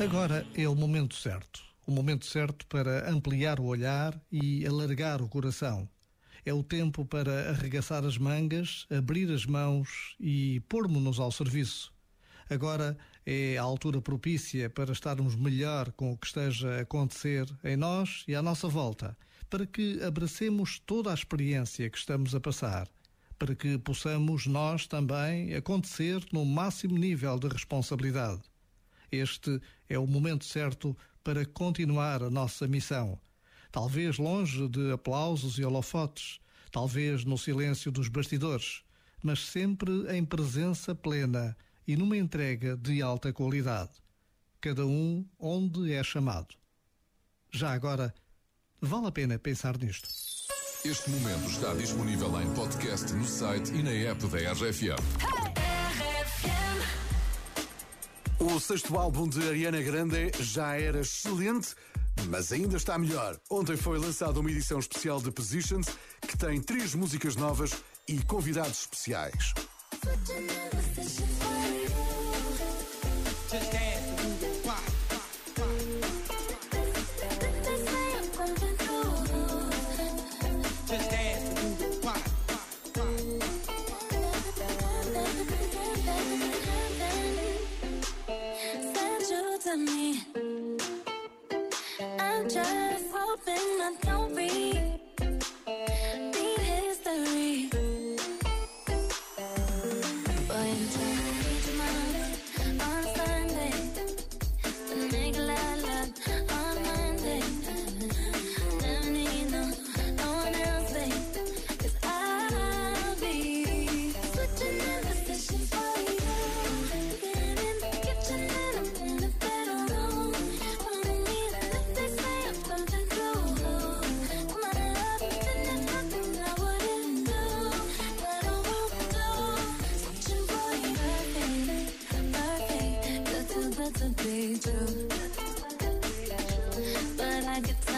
Agora é o momento certo. O momento certo para ampliar o olhar e alargar o coração. É o tempo para arregaçar as mangas, abrir as mãos e pôrmos-nos ao serviço. Agora é a altura propícia para estarmos melhor com o que esteja a acontecer em nós e à nossa volta, para que abracemos toda a experiência que estamos a passar para que possamos nós também acontecer no máximo nível de responsabilidade. Este é o momento certo para continuar a nossa missão. Talvez longe de aplausos e holofotes, talvez no silêncio dos bastidores, mas sempre em presença plena e numa entrega de alta qualidade. Cada um onde é chamado. Já agora, vale a pena pensar nisto. Este momento está disponível em podcast no site e na app da RFM. O sexto álbum de Ariana Grande já era excelente, mas ainda está melhor. Ontem foi lançada uma edição especial de Positions que tem três músicas novas e convidados especiais. of me. I'm just hoping I don't be I get tired